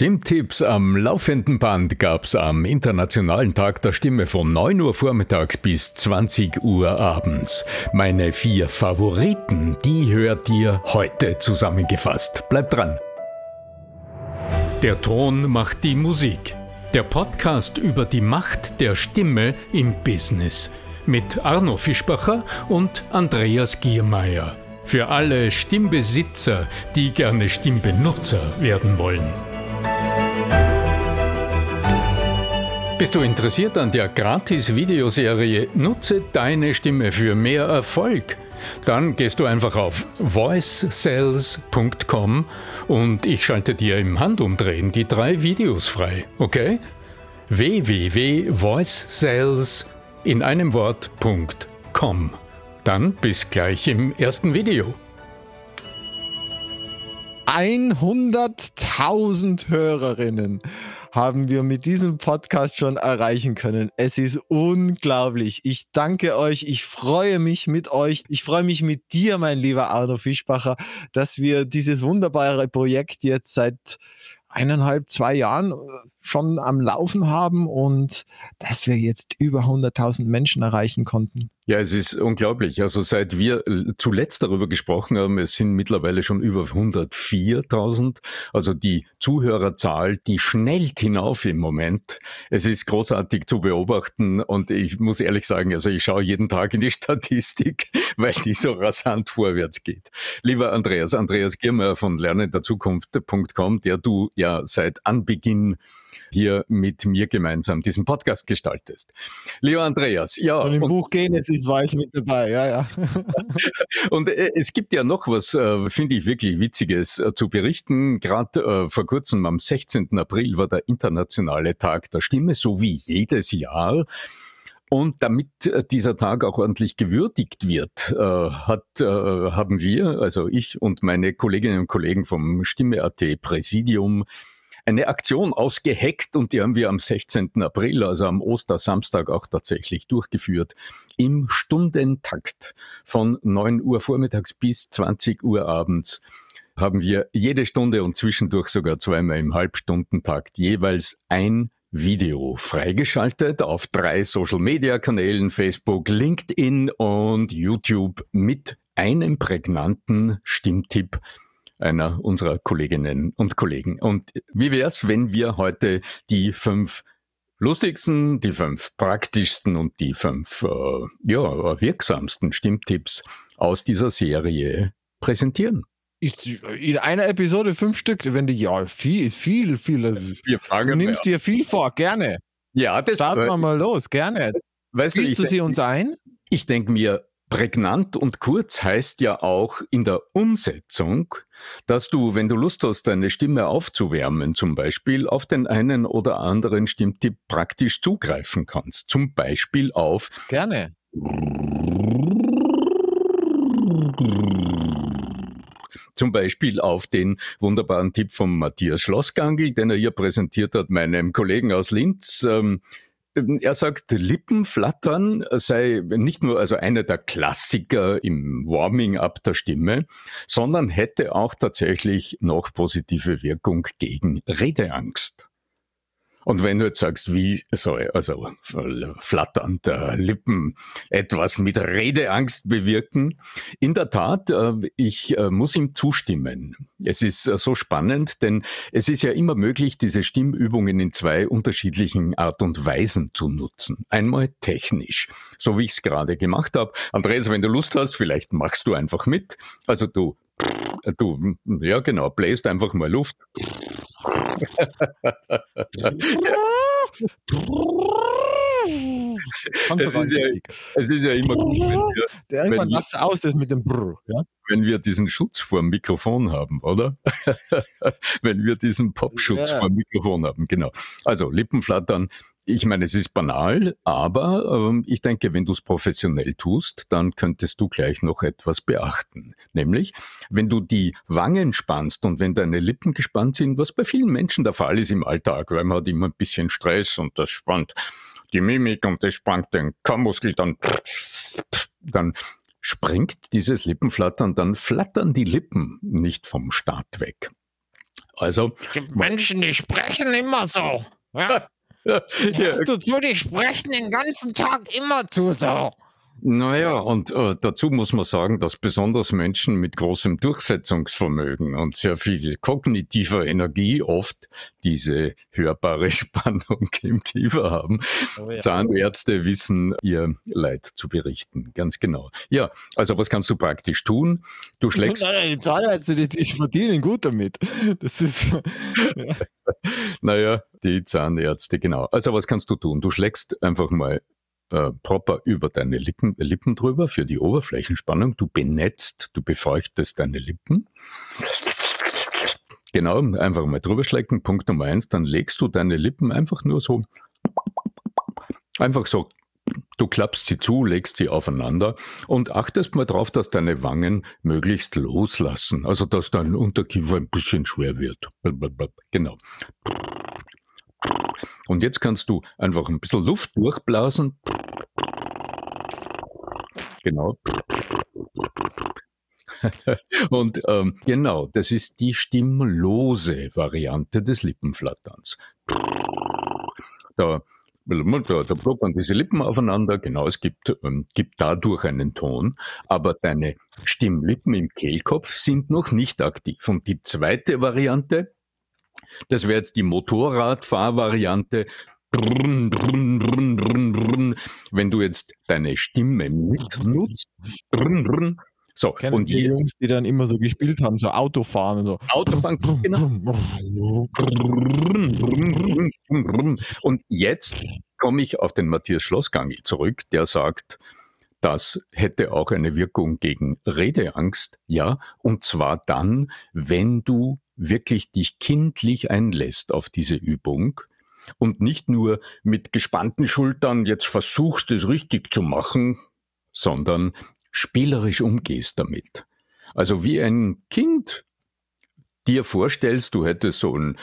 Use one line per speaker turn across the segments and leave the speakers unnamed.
Stimmtipps am laufenden Band gab's am Internationalen Tag der Stimme von 9 Uhr vormittags bis 20 Uhr abends. Meine vier Favoriten, die hört ihr heute zusammengefasst. Bleibt dran. Der Ton macht die Musik. Der Podcast über die Macht der Stimme im Business. Mit Arno Fischbacher und Andreas Giermeier. Für alle Stimmbesitzer, die gerne Stimmbenutzer werden wollen. Bist du interessiert an der Gratis-Videoserie Nutze deine Stimme für mehr Erfolg? Dann gehst du einfach auf voicesales.com und ich schalte dir im Handumdrehen die drei Videos frei, okay? www.voicesales in einem Wort.com. Dann bis gleich im ersten Video.
100.000 Hörerinnen haben wir mit diesem Podcast schon erreichen können. Es ist unglaublich. Ich danke euch. Ich freue mich mit euch. Ich freue mich mit dir, mein lieber Arno Fischbacher, dass wir dieses wunderbare Projekt jetzt seit eineinhalb, zwei Jahren äh, schon am Laufen haben und dass wir jetzt über 100.000 Menschen erreichen konnten.
Ja, es ist unglaublich. Also seit wir zuletzt darüber gesprochen haben, es sind mittlerweile schon über 104.000. Also die Zuhörerzahl, die schnellt hinauf im Moment. Es ist großartig zu beobachten und ich muss ehrlich sagen, also ich schaue jeden Tag in die Statistik, weil die so rasant vorwärts geht. Lieber Andreas, Andreas Giermeier von lernenderzukunft.com, der du ja seit Anbeginn hier mit mir gemeinsam diesen Podcast gestaltest. Lieber Andreas, ja.
Und im und, Buch Genesis war ich mit dabei, ja, ja.
und äh, es gibt ja noch was, äh, finde ich wirklich Witziges äh, zu berichten. Gerade vor kurzem am 16. April war der internationale Tag der Stimme, so wie jedes Jahr. Und damit dieser Tag auch ordentlich gewürdigt wird, hat, haben wir, also ich und meine Kolleginnen und Kollegen vom Stimme.at Präsidium, eine Aktion ausgeheckt und die haben wir am 16. April, also am Ostersamstag auch tatsächlich durchgeführt, im Stundentakt von 9 Uhr vormittags bis 20 Uhr abends haben wir jede Stunde und zwischendurch sogar zweimal im Halbstundentakt jeweils ein Video freigeschaltet auf drei Social-Media-Kanälen, Facebook, LinkedIn und YouTube mit einem prägnanten Stimmtipp einer unserer Kolleginnen und Kollegen. Und wie wäre es, wenn wir heute die fünf lustigsten, die fünf praktischsten und die fünf äh, ja, wirksamsten Stimmtipps aus dieser Serie präsentieren?
Ist in einer Episode fünf Stück, wenn du ja viel, viel, viel. Wir fragen du nimmst dir viel vor, gerne.
Ja, das
Starten wir mal los, gerne.
Weißt du, du sie uns ein? Ich denke mir, Prägnant und kurz heißt ja auch in der Umsetzung, dass du, wenn du Lust hast, deine Stimme aufzuwärmen, zum Beispiel auf den einen oder anderen Stimmtipp praktisch zugreifen kannst. Zum Beispiel auf
Gerne.
Zum Beispiel auf den wunderbaren Tipp von Matthias Schlossgangl, den er hier präsentiert hat, meinem Kollegen aus Linz. Ähm, ähm, er sagt, Lippenflattern sei nicht nur also einer der Klassiker im Warming-up der Stimme, sondern hätte auch tatsächlich noch positive Wirkung gegen Redeangst. Und wenn du jetzt sagst, wie soll also flatternd äh, Lippen etwas mit Redeangst bewirken, in der Tat, äh, ich äh, muss ihm zustimmen. Es ist äh, so spannend, denn es ist ja immer möglich, diese Stimmübungen in zwei unterschiedlichen Art und Weisen zu nutzen. Einmal technisch, so wie ich es gerade gemacht habe. Andreas, wenn du Lust hast, vielleicht machst du einfach mit. Also du Du, ja genau, bläst einfach mal Luft. Es, ist ja, es ist ja immer gut, wenn wir,
Der irgendwann wenn wir, aus, das mit dem Brrr, ja?
wenn wir diesen Schutz vor dem Mikrofon haben, oder? wenn wir diesen Popschutz ja. vor dem Mikrofon haben, genau. Also Lippenflattern, ich meine, es ist banal, aber ähm, ich denke, wenn du es professionell tust, dann könntest du gleich noch etwas beachten. Nämlich, wenn du die Wangen spannst und wenn deine Lippen gespannt sind, was bei vielen Menschen der Fall ist im Alltag, weil man hat immer ein bisschen Stress und das spannt die Mimik und das spannt den Kammmuskel, dann, dann springt dieses Lippenflattern, dann flattern die Lippen nicht vom Start weg. Also.
Die Menschen, die sprechen immer so. Ja? ja. Hörst du zu, die sprechen den ganzen Tag immer zu so.
Naja, und äh, dazu muss man sagen, dass besonders Menschen mit großem Durchsetzungsvermögen und sehr viel kognitiver Energie oft diese hörbare Spannung im Kiefer haben. Oh ja. Zahnärzte wissen ihr Leid zu berichten, ganz genau. Ja, also was kannst du praktisch tun? Du schlägst.
Nein, die Zahnärzte, die, die verdienen gut damit. Das ist.
Ja. naja, die Zahnärzte, genau. Also was kannst du tun? Du schlägst einfach mal äh, proper über deine Lippen, Lippen drüber für die Oberflächenspannung. Du benetzt, du befeuchtest deine Lippen. Genau, einfach mal drüber schlecken. Punkt Nummer eins, dann legst du deine Lippen einfach nur so, einfach so, du klappst sie zu, legst sie aufeinander und achtest mal drauf, dass deine Wangen möglichst loslassen. Also, dass dein Unterkiefer ein bisschen schwer wird. Genau. Und jetzt kannst du einfach ein bisschen Luft durchblasen. Genau. Und ähm, genau, das ist die stimmlose Variante des Lippenflatterns. Da, da, da man diese Lippen aufeinander, genau, es gibt, ähm, gibt dadurch einen Ton, aber deine Stimmlippen im Kehlkopf sind noch nicht aktiv. Und die zweite Variante, das wäre jetzt die Motorradfahrvariante. Wenn du jetzt deine Stimme mitnutzt,
so, Kennen und die jetzt, Jungs, die dann immer so gespielt haben, so Autofahren und so.
Autofahren, genau. Und jetzt komme ich auf den Matthias Schlossgangl zurück, der sagt, das hätte auch eine Wirkung gegen Redeangst, ja, und zwar dann, wenn du wirklich dich kindlich einlässt auf diese Übung und nicht nur mit gespannten Schultern jetzt versuchst, es richtig zu machen, sondern spielerisch umgehst damit. Also wie ein Kind dir vorstellst, du hättest so ein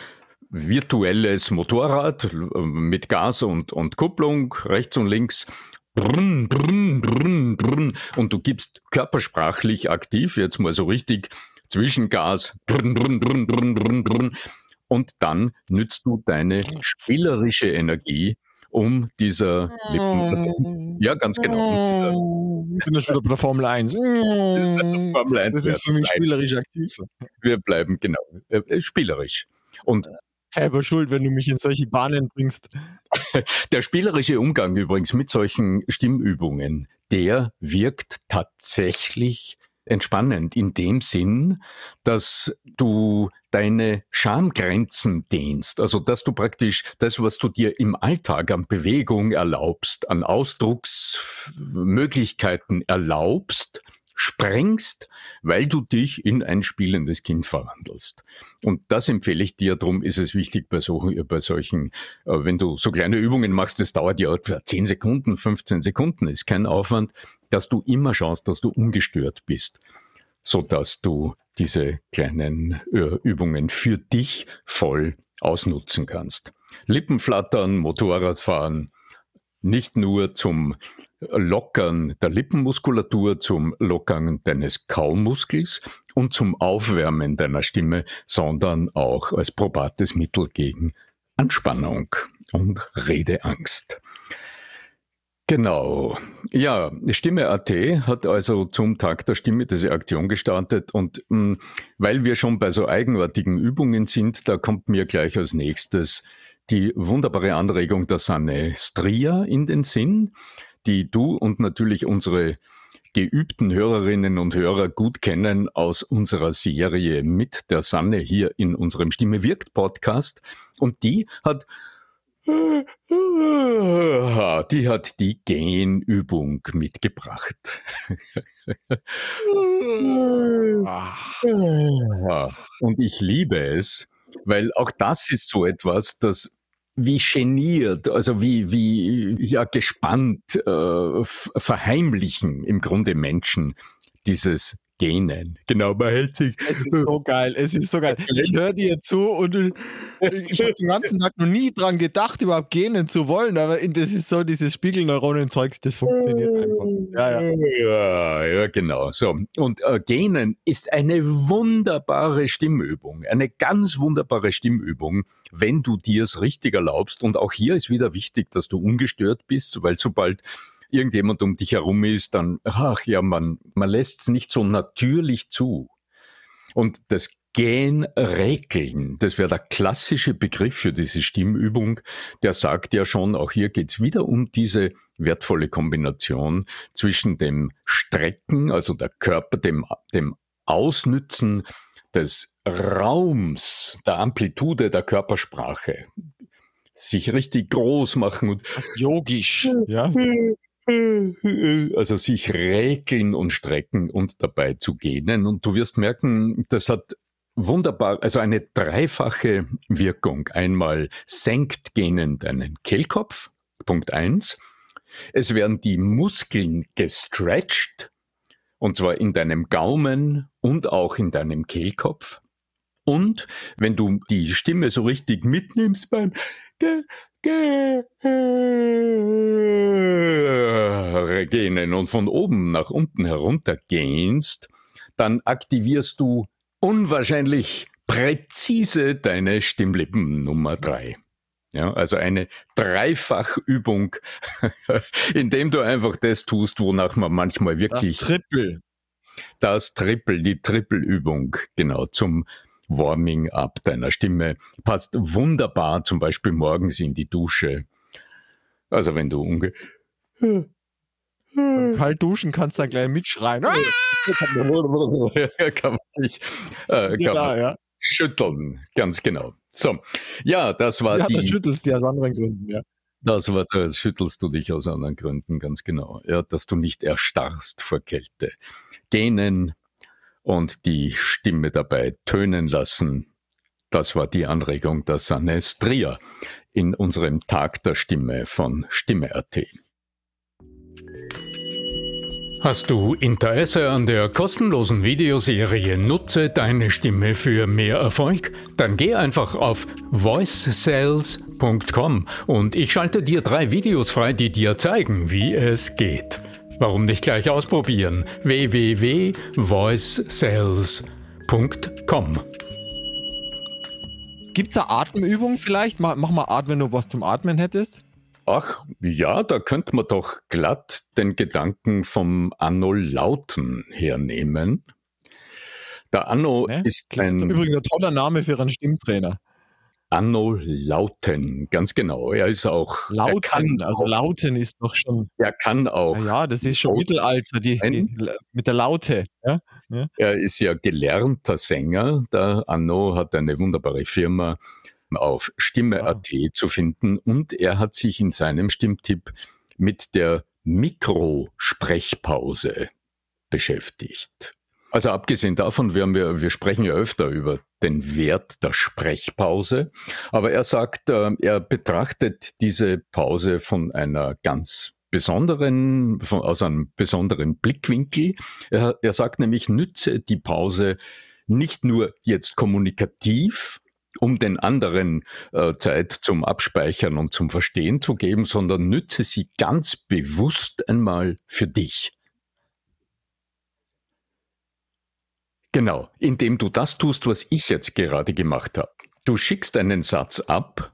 virtuelles Motorrad mit Gas und, und Kupplung rechts und links brrn, brrn, brrn, brrn, und du gibst körpersprachlich aktiv, jetzt mal so richtig Zwischengas, brrn, brrn, brrn, brrn, brrn, brrn, und dann nützt du deine spielerische Energie, um dieser Lippen, also, ja, ganz genau.
Um ich bin ja schon bei der Formel 1. Formel 1 das ist für mich spielerisch aktiv.
Wir bleiben, genau, äh, äh, spielerisch. Und
selber schuld, wenn du mich in solche Bahnen bringst.
Der spielerische Umgang übrigens mit solchen Stimmübungen, der wirkt tatsächlich entspannend in dem Sinn, dass du deine Schamgrenzen dehnst, also dass du praktisch das, was du dir im Alltag an Bewegung erlaubst, an Ausdrucksmöglichkeiten erlaubst, sprengst, weil du dich in ein spielendes Kind verwandelst. Und das empfehle ich dir, darum ist es wichtig bei solchen, bei solchen äh, wenn du so kleine Übungen machst, das dauert ja etwa 10 Sekunden, 15 Sekunden, ist kein Aufwand, dass du immer schaust, dass du ungestört bist, so dass du diese kleinen äh, Übungen für dich voll ausnutzen kannst. Lippenflattern, Motorradfahren, nicht nur zum Lockern der Lippenmuskulatur, zum Lockern deines Kaumuskels und zum Aufwärmen deiner Stimme, sondern auch als probates Mittel gegen Anspannung und Redeangst. Genau. Ja, Stimme.at hat also zum Tag der Stimme diese Aktion gestartet und mh, hm, weil wir schon bei so eigenartigen Übungen sind, da kommt mir gleich als nächstes die wunderbare Anregung der Sanne Stria in den Sinn die du und natürlich unsere geübten Hörerinnen und Hörer gut kennen aus unserer Serie mit der Sanne hier in unserem Stimme wirkt Podcast. Und die hat die hat die Genübung mitgebracht. Und ich liebe es, weil auch das ist so etwas, das wie geniert, also wie, wie ja, gespannt äh, verheimlichen im Grunde Menschen dieses Gähnen. Genau, man hält sich.
Es ist so geil, es ist so geil. Ich höre dir zu und ich habe den ganzen Tag noch nie dran gedacht, überhaupt gähnen zu wollen, aber das ist so dieses Spiegelneuronen-Zeugs, das funktioniert einfach.
Ja, ja. ja, ja genau. So. Und äh, Gähnen ist eine wunderbare Stimmübung, eine ganz wunderbare Stimmübung, wenn du dir es richtig erlaubst. Und auch hier ist wieder wichtig, dass du ungestört bist, weil sobald irgendjemand um dich herum ist, dann, ach ja, man, man lässt es nicht so natürlich zu. Und das Gähnräkeln, das wäre der klassische Begriff für diese Stimmübung, der sagt ja schon, auch hier geht's wieder um diese wertvolle Kombination zwischen dem Strecken, also der Körper, dem, dem Ausnützen des Raums, der Amplitude der Körpersprache, sich richtig groß machen und
yogisch, ja.
Also sich räkeln und strecken und dabei zu gähnen. Und du wirst merken, das hat wunderbar, also eine dreifache Wirkung. Einmal senkt gähnend deinen Kehlkopf, Punkt eins. Es werden die Muskeln gestretched, und zwar in deinem Gaumen und auch in deinem Kehlkopf. Und wenn du die Stimme so richtig mitnimmst beim gähnen und von oben nach unten herunter gähnst, dann aktivierst du unwahrscheinlich präzise deine Stimmlippen Nummer drei. Ja, also eine Dreifachübung, indem du einfach das tust, wonach man manchmal wirklich.
Das Triple.
Das Triple, die Trippelübung, genau, zum Warming-up deiner Stimme. Passt wunderbar zum Beispiel morgens in die Dusche. Also wenn du unge...
Kalt duschen kannst du dann gleich mitschreien.
kann man sich äh, kann genau, man ja. schütteln, ganz genau. So, ja, das war ja, die.
Ja, schüttelst du aus anderen Gründen, ja.
Das war, das schüttelst du dich aus anderen Gründen, ganz genau. Ja, dass du nicht erstarrst vor Kälte. Gähnen, und die Stimme dabei tönen lassen. Das war die Anregung der Sanne Strier in unserem Tag der Stimme von Stimme.at. Hast du Interesse an der kostenlosen Videoserie Nutze deine Stimme für mehr Erfolg? Dann geh einfach auf voicesales.com und ich schalte dir drei Videos frei, die dir zeigen, wie es geht. Warum nicht gleich ausprobieren? www.voicesales.com
Gibt es eine Atemübung vielleicht? Mach, mal Atmen, wenn du was zum Atmen hättest.
Ach ja, da könnte man doch glatt den Gedanken vom Anno Lauten hernehmen. Der Anno ne? ist ein.
Übrigens ein toller Name für einen Stimmtrainer.
Anno Lauten, ganz genau. Er ist auch.
Lauten, kann also auch, Lauten ist doch schon.
Er kann auch.
Ja, das ist schon Mittelalter, die, die, mit der Laute. Ja?
ja? Er ist ja gelernter Sänger. Der Anno hat eine wunderbare Firma auf Stimme.at wow. zu finden und er hat sich in seinem Stimmtipp mit der Mikrosprechpause beschäftigt. Also abgesehen davon, wir, wir, wir sprechen ja öfter über den Wert der Sprechpause, aber er sagt, äh, er betrachtet diese Pause von einer ganz besonderen, von, aus einem besonderen Blickwinkel. Er, er sagt nämlich, nütze die Pause nicht nur jetzt kommunikativ, um den anderen äh, Zeit zum Abspeichern und zum Verstehen zu geben, sondern nütze sie ganz bewusst einmal für dich. Genau, indem du das tust, was ich jetzt gerade gemacht habe. Du schickst einen Satz ab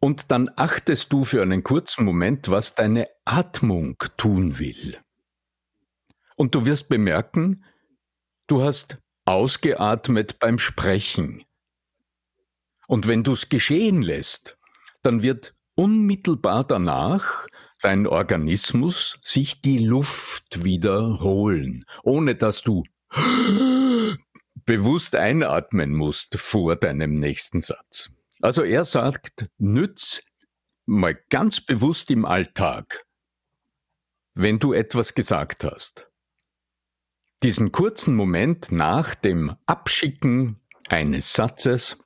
und dann achtest du für einen kurzen Moment, was deine Atmung tun will. Und du wirst bemerken, du hast ausgeatmet beim Sprechen. Und wenn du es geschehen lässt, dann wird unmittelbar danach dein Organismus sich die Luft wiederholen, ohne dass du bewusst einatmen musst vor deinem nächsten Satz. Also er sagt, nütz mal ganz bewusst im Alltag, wenn du etwas gesagt hast. Diesen kurzen Moment nach dem Abschicken eines Satzes,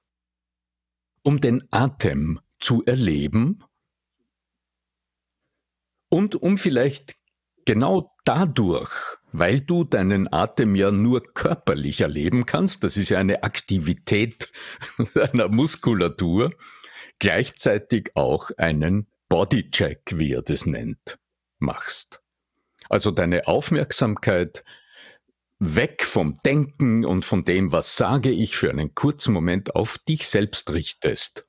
um den Atem zu erleben und um vielleicht genau dadurch, weil du deinen Atem ja nur körperlich erleben kannst, das ist ja eine Aktivität deiner Muskulatur, gleichzeitig auch einen Bodycheck, wie er das nennt, machst. Also deine Aufmerksamkeit weg vom Denken und von dem, was sage ich, für einen kurzen Moment auf dich selbst richtest.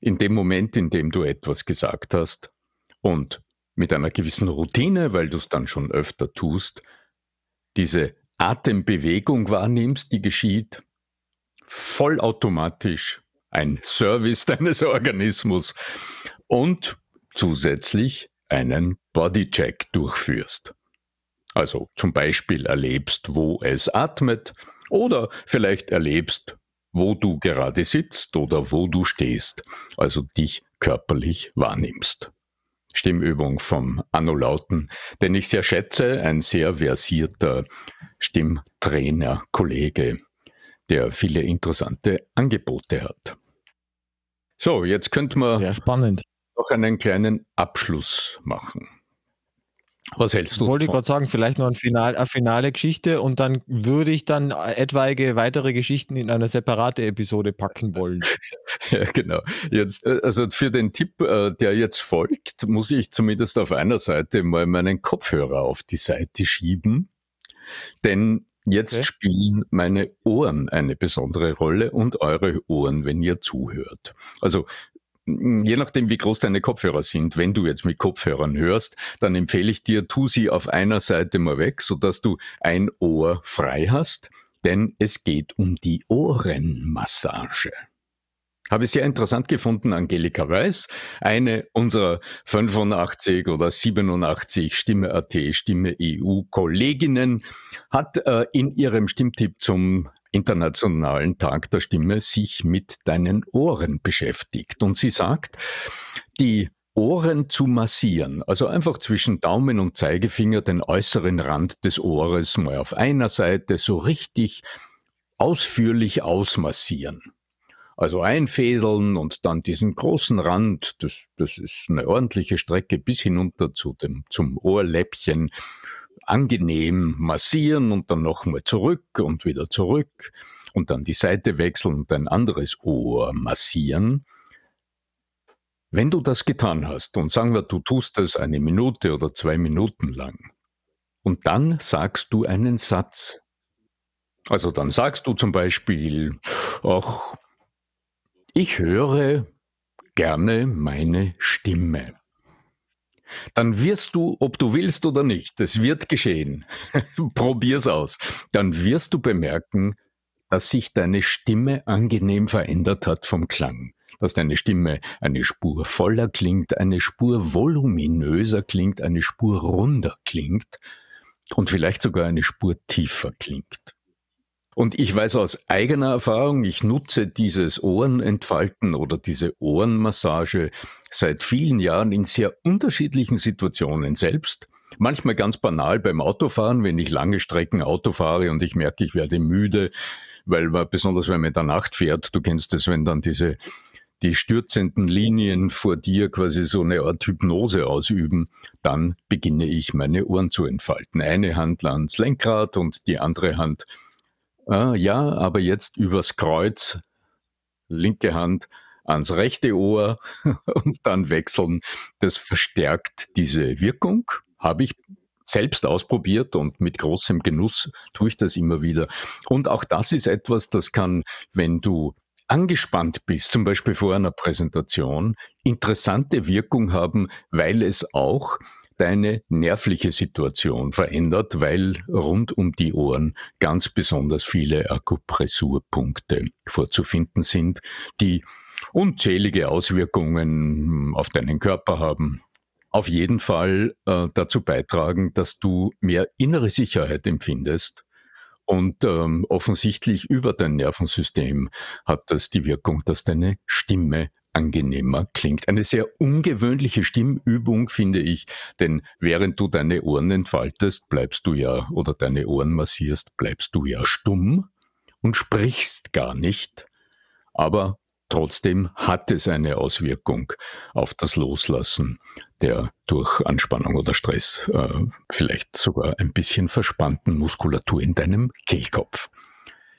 In dem Moment, in dem du etwas gesagt hast und mit einer gewissen Routine, weil du es dann schon öfter tust, diese Atembewegung wahrnimmst, die geschieht, vollautomatisch ein Service deines Organismus und zusätzlich einen Bodycheck durchführst. Also zum Beispiel erlebst, wo es atmet oder vielleicht erlebst, wo du gerade sitzt oder wo du stehst, also dich körperlich wahrnimmst. Stimmübung vom Anno Lauten, den ich sehr schätze, ein sehr versierter Stimmtrainer, Kollege, der viele interessante Angebote hat. So, jetzt könnte man
sehr spannend.
noch einen kleinen Abschluss machen. Was hältst du?
Wollte ich gerade sagen, vielleicht noch ein Final, eine finale Geschichte und dann würde ich dann etwaige weitere Geschichten in eine separate Episode packen wollen.
ja, genau. Jetzt, äh, also für den Tipp, äh, der jetzt folgt, muss ich zumindest auf einer Seite mal meinen Kopfhörer auf die Seite schieben, denn jetzt okay. spielen meine Ohren eine besondere Rolle und eure Ohren, wenn ihr zuhört. Also je nachdem, wie groß deine Kopfhörer sind, wenn du jetzt mit Kopfhörern hörst, dann empfehle ich dir, tu sie auf einer Seite mal weg, sodass du ein Ohr frei hast, denn es geht um die Ohrenmassage. Habe ich sehr interessant gefunden, Angelika Weiß, eine unserer 85 oder 87 Stimme.at, Stimme EU Kolleginnen, hat äh, in ihrem Stimmtipp zum Internationalen Tag der Stimme sich mit deinen Ohren beschäftigt. Und sie sagt, die Ohren zu massieren, also einfach zwischen Daumen und Zeigefinger den äußeren Rand des Ohres mal auf einer Seite so richtig ausführlich ausmassieren. Also einfädeln und dann diesen großen Rand, das, das ist eine ordentliche Strecke bis hinunter zu dem, zum Ohrläppchen angenehm massieren und dann nochmal zurück und wieder zurück und dann die Seite wechseln und ein anderes Ohr massieren. Wenn du das getan hast und sagen wir, du tust das eine Minute oder zwei Minuten lang und dann sagst du einen Satz. Also dann sagst du zum Beispiel, ach, ich höre gerne meine Stimme dann wirst du, ob du willst oder nicht, es wird geschehen. Probier's aus. Dann wirst du bemerken, dass sich deine Stimme angenehm verändert hat vom Klang. Dass deine Stimme eine Spur voller klingt, eine Spur voluminöser klingt, eine Spur runder klingt und vielleicht sogar eine Spur tiefer klingt. Und ich weiß aus eigener Erfahrung, ich nutze dieses Ohrenentfalten oder diese Ohrenmassage seit vielen Jahren in sehr unterschiedlichen Situationen selbst. Manchmal ganz banal beim Autofahren, wenn ich lange Strecken Auto fahre und ich merke, ich werde müde, weil man, besonders wenn man in der Nacht fährt, du kennst es, wenn dann diese die stürzenden Linien vor dir quasi so eine Art Hypnose ausüben, dann beginne ich meine Ohren zu entfalten. Eine Hand ans Lenkrad und die andere Hand Ah, ja, aber jetzt übers Kreuz, linke Hand ans rechte Ohr und dann wechseln. Das verstärkt diese Wirkung. Habe ich selbst ausprobiert und mit großem Genuss tue ich das immer wieder. Und auch das ist etwas, das kann, wenn du angespannt bist, zum Beispiel vor einer Präsentation, interessante Wirkung haben, weil es auch deine nervliche Situation verändert, weil rund um die Ohren ganz besonders viele Akupressurpunkte vorzufinden sind, die unzählige Auswirkungen auf deinen Körper haben. Auf jeden Fall äh, dazu beitragen, dass du mehr innere Sicherheit empfindest. Und ähm, offensichtlich über dein Nervensystem hat das die Wirkung, dass deine Stimme angenehmer klingt. Eine sehr ungewöhnliche Stimmübung, finde ich, denn während du deine Ohren entfaltest, bleibst du ja, oder deine Ohren massierst, bleibst du ja stumm und sprichst gar nicht. Aber Trotzdem hat es eine Auswirkung auf das Loslassen der durch Anspannung oder Stress äh, vielleicht sogar ein bisschen verspannten Muskulatur in deinem Kehlkopf.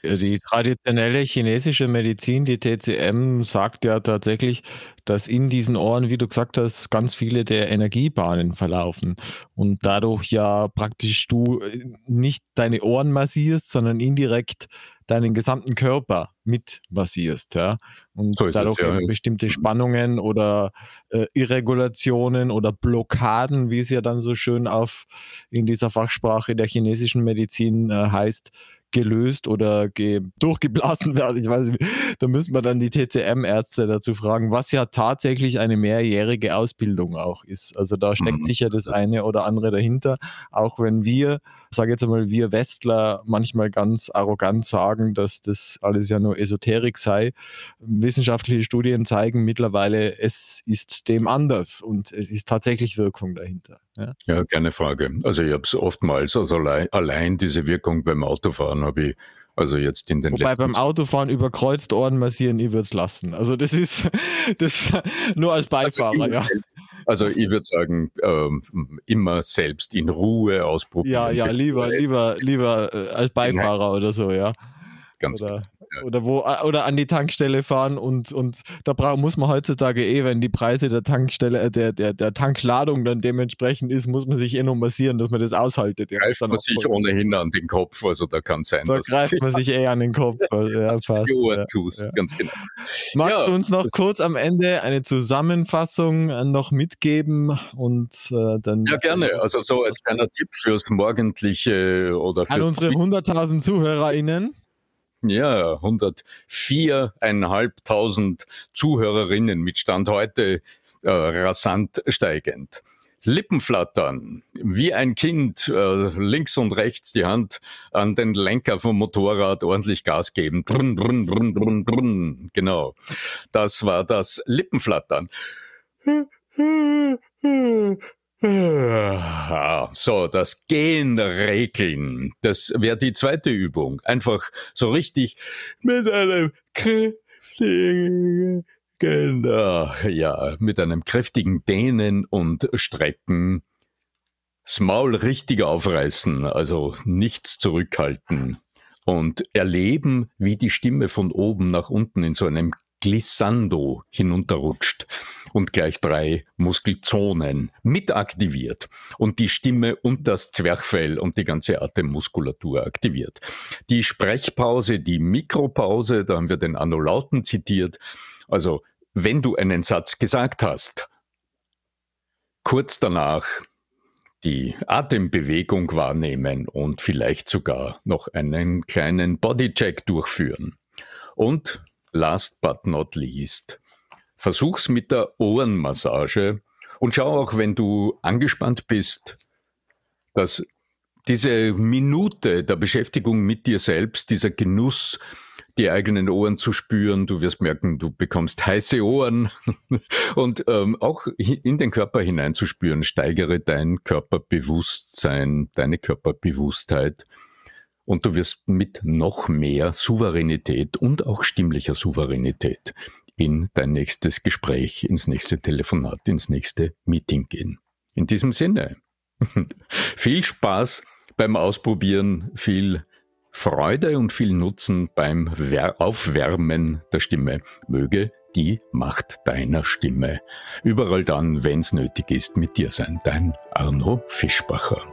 Die traditionelle chinesische Medizin, die TCM, sagt ja tatsächlich, dass in diesen Ohren, wie du gesagt hast, ganz viele der Energiebahnen verlaufen und dadurch ja praktisch du äh, nicht deine Ohren massierst, sondern indirekt deinen gesamten Körper mit massierst, ja. Und so dadurch es, ja. bestimmte Spannungen oder äh, Irregulationen oder Blockaden, wie es ja dann so schön auf in dieser Fachsprache der chinesischen Medizin äh, heißt, gelöst oder ge durchgeblasen werden. Ich weiß, da müssen wir dann die TCM-Ärzte dazu fragen, was ja tatsächlich eine mehrjährige Ausbildung auch ist. Also da steckt mhm. sicher das eine oder andere dahinter, auch wenn wir, sage jetzt einmal, wir Westler manchmal ganz arrogant sagen, dass das alles ja nur Esoterik sei. Wissenschaftliche Studien zeigen mittlerweile, es ist dem anders und es ist tatsächlich Wirkung dahinter.
Ja, ja keine Frage. Also ich habe es oftmals, also allein, allein diese Wirkung beim Autofahren habe ich also jetzt in den
Wobei letzten beim Autofahren über Kreuzohren massieren, ich würde es lassen. Also das ist das nur als also Beifahrer,
also
ja.
Also ich würde sagen, ähm, immer selbst in Ruhe ausprobieren.
Ja, ja, lieber, lieber, lieber äh, als Beifahrer oder so, ja.
Ganz
oder, Oder wo oder an die Tankstelle fahren und, und da brauch, muss man heutzutage eh, wenn die Preise der Tankstelle, äh, der, der, der Tankladung dann dementsprechend ist, muss man sich eh noch massieren, dass man das aushaltet.
Ja, greift man sich ohnehin an den Kopf, also da kann sein.
Da greift man sich eh an den Kopf. Also, ja,
fast, ja. tust, ja. ganz genau.
Magst du uns noch kurz am Ende eine Zusammenfassung äh, noch mitgeben und äh, dann.
Ja, gerne. Also so als kleiner Tipp fürs morgendliche oder fürs
An unsere 100.000 ZuhörerInnen.
Ja, 104.500 Zuhörerinnen mit Stand heute äh, rasant steigend. Lippenflattern, wie ein Kind, äh, links und rechts die Hand an den Lenker vom Motorrad ordentlich Gas geben. Brun, brun, brun, brun, brun. Genau. Das war das Lippenflattern. So, das Genregeln, das wäre die zweite Übung. Einfach so richtig mit einem kräftigen, genau, ja, mit einem kräftigen Dehnen und Strecken. Das Maul richtig aufreißen, also nichts zurückhalten. Und erleben, wie die Stimme von oben nach unten in so einem Glissando hinunterrutscht und gleich drei Muskelzonen mit aktiviert und die Stimme und das Zwerchfell und die ganze Atemmuskulatur aktiviert. Die Sprechpause, die Mikropause, da haben wir den Annulauten zitiert. Also, wenn du einen Satz gesagt hast, kurz danach die Atembewegung wahrnehmen und vielleicht sogar noch einen kleinen Bodycheck durchführen. Und last but not least, versuch's mit der Ohrenmassage und schau auch, wenn du angespannt bist, dass diese Minute der Beschäftigung mit dir selbst, dieser Genuss, die eigenen Ohren zu spüren, du wirst merken, du bekommst heiße Ohren und ähm, auch in den Körper hineinzuspüren, steigere dein Körperbewusstsein, deine Körperbewusstheit und du wirst mit noch mehr Souveränität und auch stimmlicher Souveränität in dein nächstes Gespräch, ins nächste Telefonat, ins nächste Meeting gehen. In diesem Sinne, viel Spaß beim Ausprobieren, viel Freude und viel Nutzen beim Aufwärmen der Stimme. Möge die Macht deiner Stimme überall dann, wenn es nötig ist, mit dir sein. Dein Arno Fischbacher.